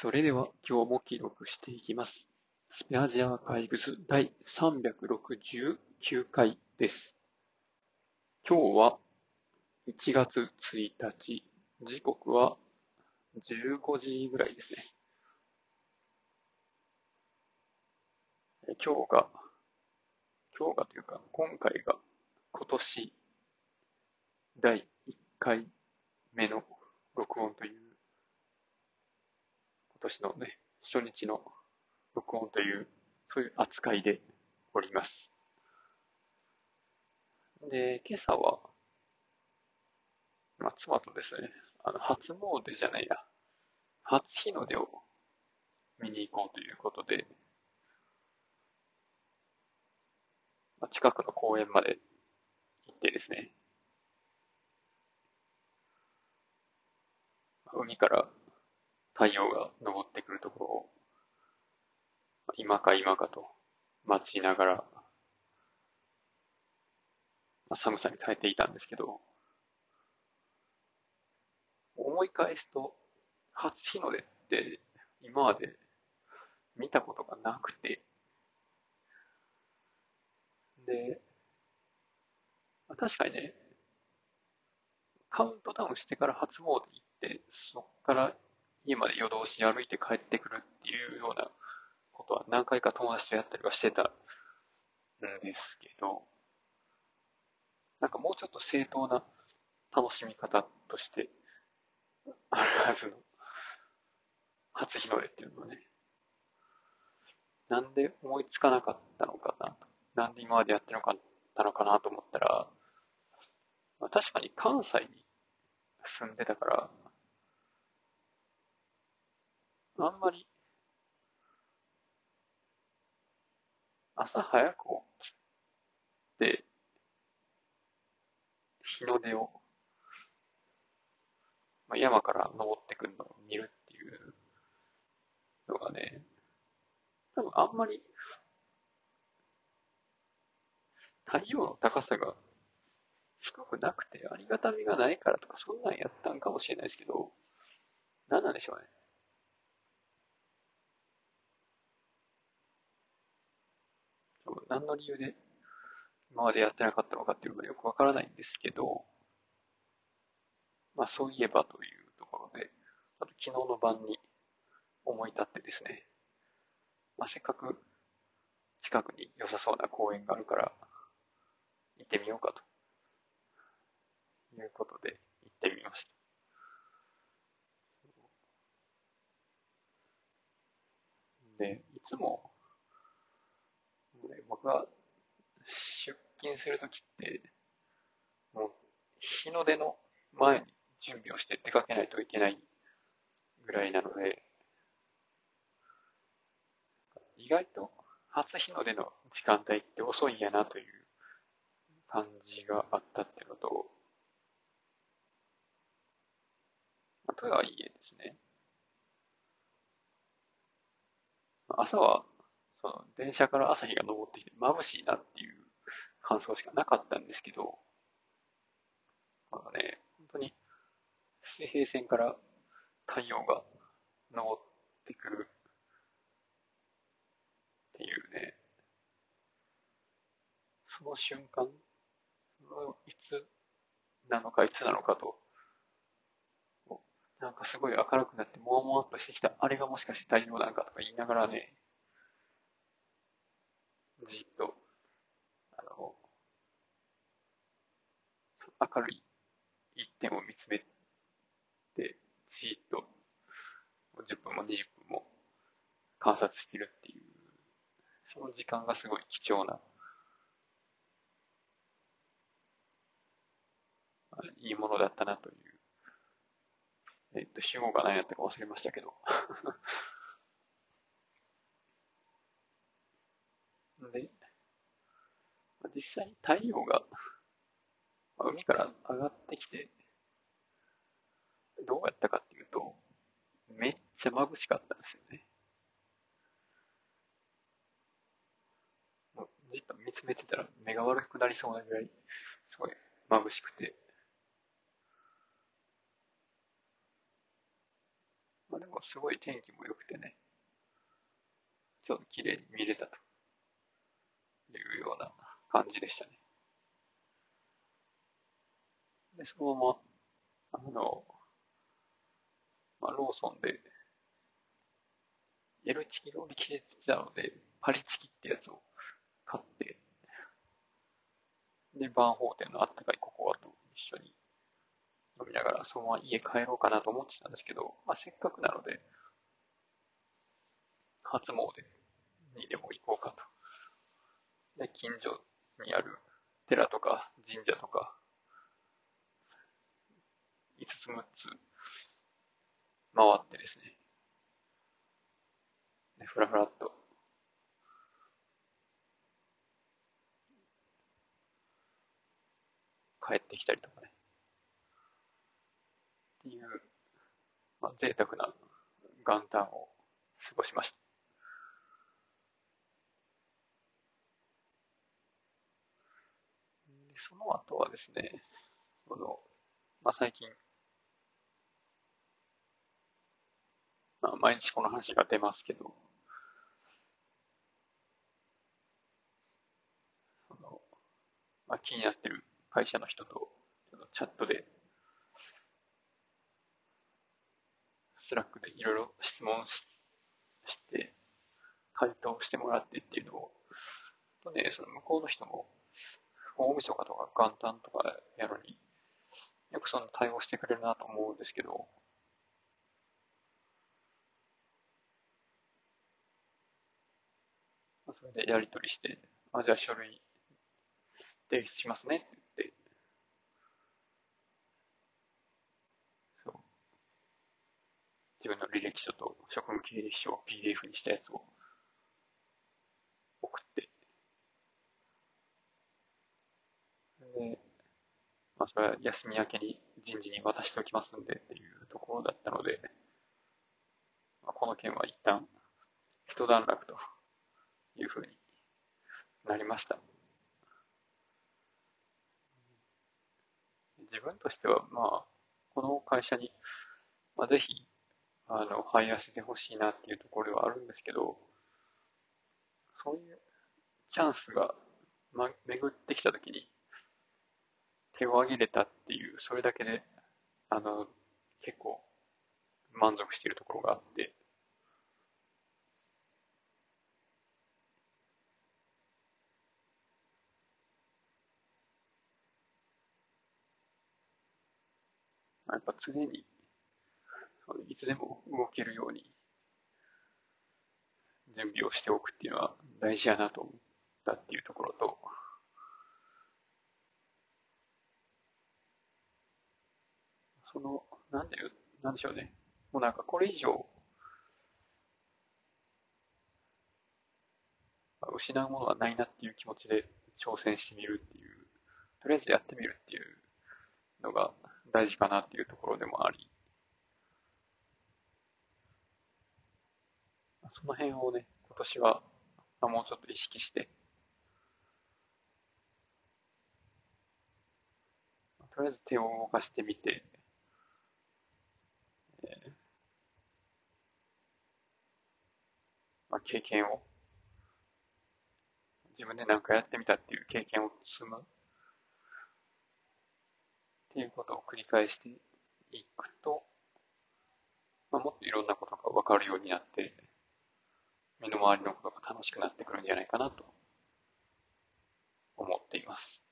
それでは今日も記録していきます。スペアジアアーカイブズ第369回です。今日は1月1日、時刻は15時ぐらいですね。今日が、今日がというか今回が今年第1回目の録音という年のね、初日の録音という、そういう扱いでおります。で、今朝は、まあ、妻とですね、あの、初詣じゃないや、初日の出を見に行こうということで、まあ、近くの公園まで行ってですね、海から太陽が昇ってくるところを、今か今かと待ちながら、まあ、寒さに耐えていたんですけど、思い返すと、初日の出って今まで見たことがなくて、で、確かにね、カウントダウンしてから初詣行って、そっから家まで夜通し歩いて帰ってくるっていうようなことは何回か友達とやったりはしてたんですけど、なんかもうちょっと正当な楽しみ方としてあるはずの初日の出っていうのはね、なんで思いつかなかったのかな、なんで今までやってなかったのかなと思ったら、まあ、確かに関西に住んでたから、あんまり、朝早く起きて、日の出を、まあ、山から登ってくるのを見るっていうのがね、多分あんまり、太陽の高さが低くなくてありがたみがないからとか、そんなんやったんかもしれないですけど、何なんでしょうね。何の理由で今までやってなかったのかっていうのがよくわからないんですけど、まあそういえばというところで、あと昨日の晩に思い立ってですね、まあせっかく近くに良さそうな公園があるから行ってみようかということで行ってみました。で、いつもね、僕が出勤するときって、もう日の出の前に準備をして出かけないといけないぐらいなので、意外と初日の出の時間帯って遅いんやなという感じがあったっていうのと、あ、とはいえですね、朝はその電車から朝日が昇ってきて眩しいなっていう感想しかなかったんですけど、まあね、本当に水平線から太陽が昇ってくるっていうね、その瞬間、いつなのかいつなのかと、なんかすごい明るくなって、もわもわっとしてきた、あれがもしかして太陽なんかとか言いながらね、じっと、あの、明るい一点を見つめて、じっと、10分も20分も観察してるっていう、その時間がすごい貴重な、いいものだったなという。えっと、主語が何やったか忘れましたけど。で、実際に太陽が海から上がってきて、どうやったかっていうと、めっちゃ眩しかったんですよね。じっと見つめてたら目が悪くなりそうなぐらい、すごい眩しくて。まあでもすごい天気も良くてね、ちょっと綺麗に見れたというような感じでしたね。で、そのまま、あの、まあ、ローソンで、L チキが売り切れてたので、パリチキってやつを買って、で、バンホーテンのあったかいココアと一緒に飲みながら、そのまま家帰ろうかなと思ってたんですけど、まあ、せっかくなので、初詣にでも行こうかと。で、近所にある寺とか神社とか、5つ6つ回ってですね、でふらふらっと帰ってきたりとかね。っていう、まあ、贅沢な元旦を過ごしました。でその後はですね、この、まあ、最近、まあ、毎日この話が出ますけど、その、まあ、気になってる会社の人とチャットで、 Slack でいろいろ質問して、回答してもらってっていうのを、とね、その向こうの人も、大晦日とか元旦とかやるに、よくその対応してくれるなと思うんですけど、それでやり取りして、あ、じゃあ書類提出しますねって言って、そう。自分の履歴書と職務経歴書を PDF にしたやつを送って、で、まあそれは休み明けに人事に渡しておきますんでっていうところだったので、まあ、この件は一旦一段落というふうになりました。自分としては、まあ、この会社に、まあ、ぜひ、あの、入らせてほしいなっていうところではあるんですけど、そういうチャンスが、ま、巡ってきたときに、手を挙げれたっていう、それだけで、あの、結構、満足しているところがあって、やっぱ常に、いつでも動けるように準備をしておくっていうのは大事やなと思ったっていうところと、その、なんで、なんでしょうね。もうなんかこれ以上、失うものはないなっていう気持ちで挑戦してみるっていう、とりあえずやってみるっていうのが大事かなっていうところでもあり、その辺をね、今年はもうちょっと意識して、とりあえず手を動かしてみて、えーまあ、経験を、自分で何かやってみたっていう経験を積むっていうことを繰り返していくと、まあ、もっといろんなことが分かるようになって、身の回りのことが楽しくなってくるんじゃないかなと思っています。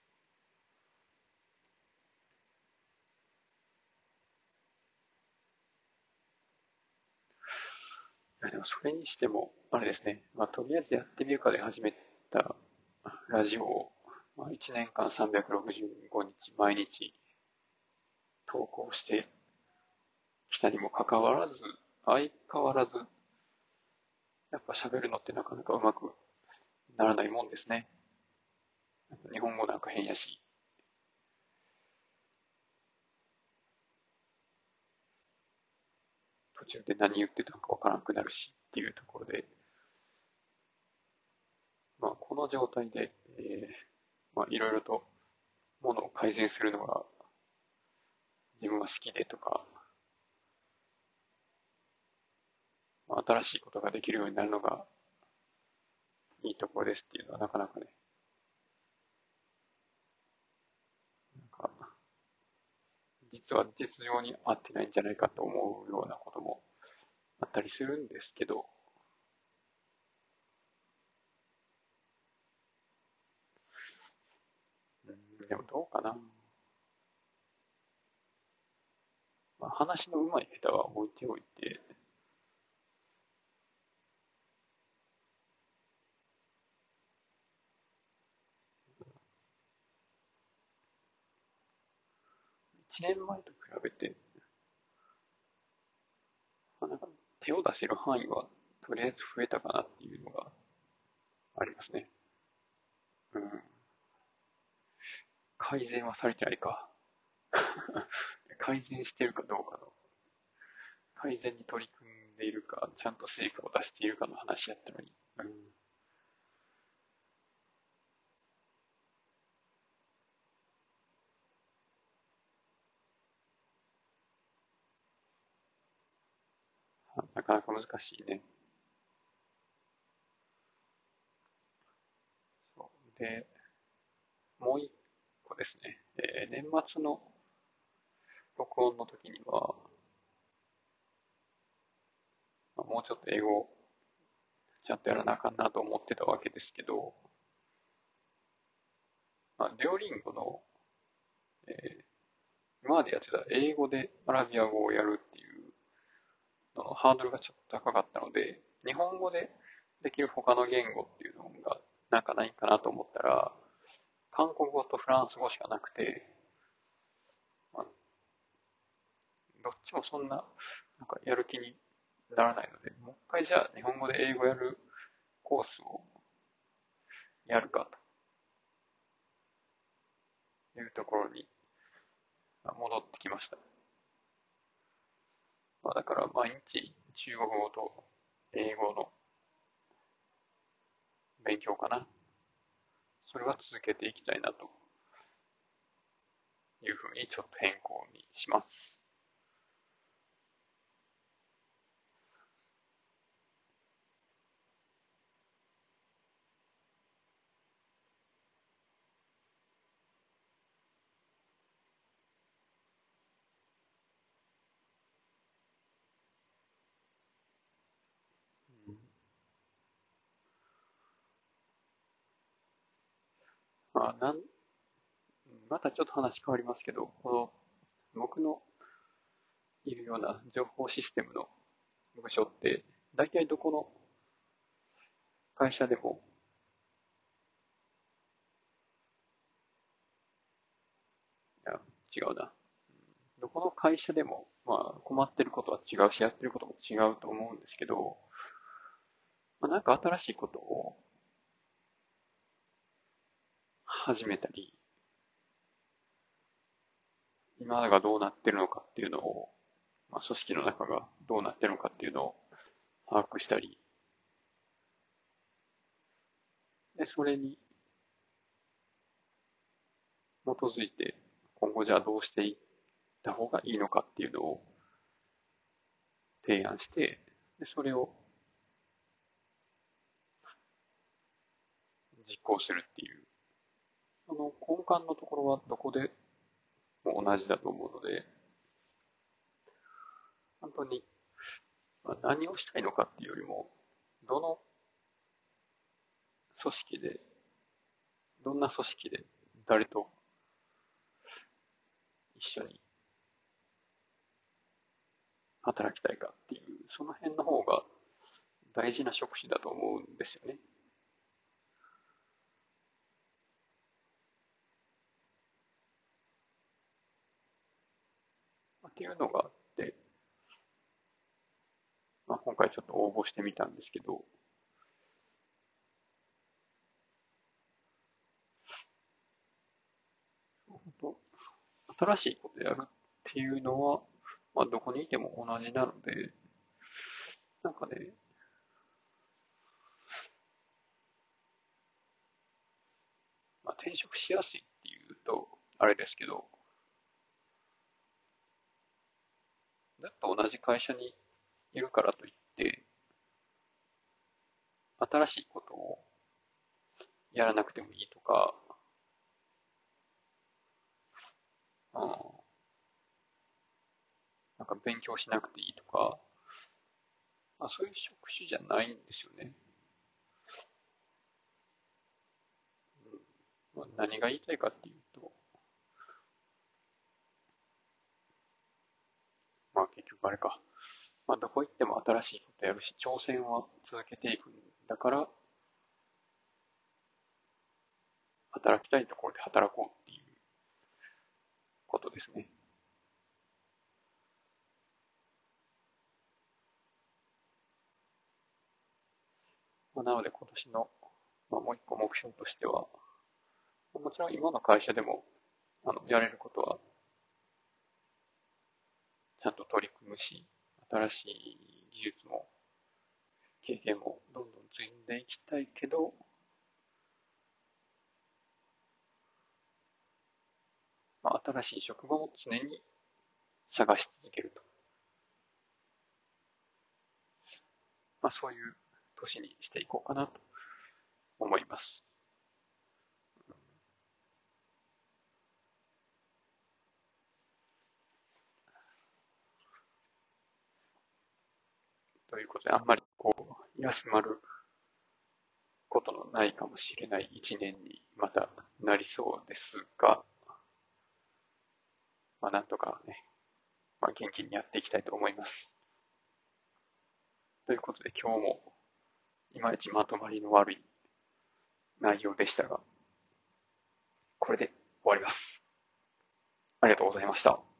やでもそれにしても、あれですね、まあ、とりあえずやってみるかで始めたラジオを、まあ、1年間365日毎日投稿してきたにもかかわらず、相変わらず、やっぱ喋るのってなかなかうまくならないもんですね。日本語なんか変やし。中で何言ってたかわからなくなるしっていうところで、まあ、この状態で、えー、まあ、いろいろとものを改善するのが自分は好きでとか、新しいことができるようになるのがいいところですっていうのはなかなかね、なんか、実は実情に合ってないんじゃないかと思うようなこともあったりするんですけど、うん、でもどうかな。まあ、話の上手い下手は置いておいて、1年前と比べて、まあ、なんか手を出せる範囲はとりあえず増えたかなっていうのがありますね。うん。改善はされてないか。改善してるかどうかの。改善に取り組んでいるか、ちゃんと成果を出しているかの話やったのに。うん。なかなか難しいね。で、もう一個ですね。えー、年末の録音の時には、まあ、もうちょっと英語ちゃんとやらなあかんなと思ってたわけですけど、まあ、デオリンゴの、えー、今までやってた英語でアラビア語をやるハードルがちょっと高かったので、日本語でできる他の言語っていうのがなんかないかなと思ったら、韓国語とフランス語しかなくて、まあ、どっちもそんな、なんかやる気にならないので、もう一回じゃあ日本語で英語やるコースをやるかというところに戻ってきました。まあ、だから毎日中国語と英語の勉強かな。それは続けていきたいなというふうにちょっと変更にします。まあ、なん、またちょっと話変わりますけど、この、僕のいるような情報システムの部署って、大体どこの会社でも、いや、違うな。どこの会社でも、まあ、困ってることは違うし、やってることも違うと思うんですけど、まあ、なんか新しいことを始めたり、今がどうなってるのかっていうのを、まあ、組織の中がどうなってるのかっていうのを把握したり、で、それに基づいて今後じゃあどうしていった方がいいのかっていうのを提案して、で、それを実行するっていうその根幹のところはどこで？も同じだと思うので、本当に、まあ、何をしたいのかっていうよりも、どの組織で、どんな組織で誰と一緒に働きたいかっていう、その辺の方が大事な職種だと思うんですよね。ていうのがあって、まあ、今回ちょっと応募してみたんですけど、新しいことやるっていうのは、まあ、どこにいても同じなので、なんかね、まあ、転職しやすいっていうと、あれですけど、ずっと同じ会社にいるからといって、新しいことをやらなくてもいいとか、うん、なんか勉強しなくていいとか、まあ、そういう職種じゃないんですよね。うん、何が言いたいかっていうと、まあれか。まあどこ行っても新しいことやるし、挑戦は続けていくんだから、働きたいところで働こうっていうことですね。まあ、なので今年の、まあ、もう一個目標としては、もちろん今の会社でもあのやれることはちゃんと取り組むし、新しい技術も経験もどんどん積んでいきたいけど、まあ、新しい職場も常に探し続けると。まあ、そういう年にしていこうかなと思います。ということで、あんまりこう、休まることのないかもしれない一年にまたなりそうですが、まあなんとかね、まあ元気にやっていきたいと思います。ということで今日もいまいちまとまりの悪い内容でしたが、これで終わります。ありがとうございました。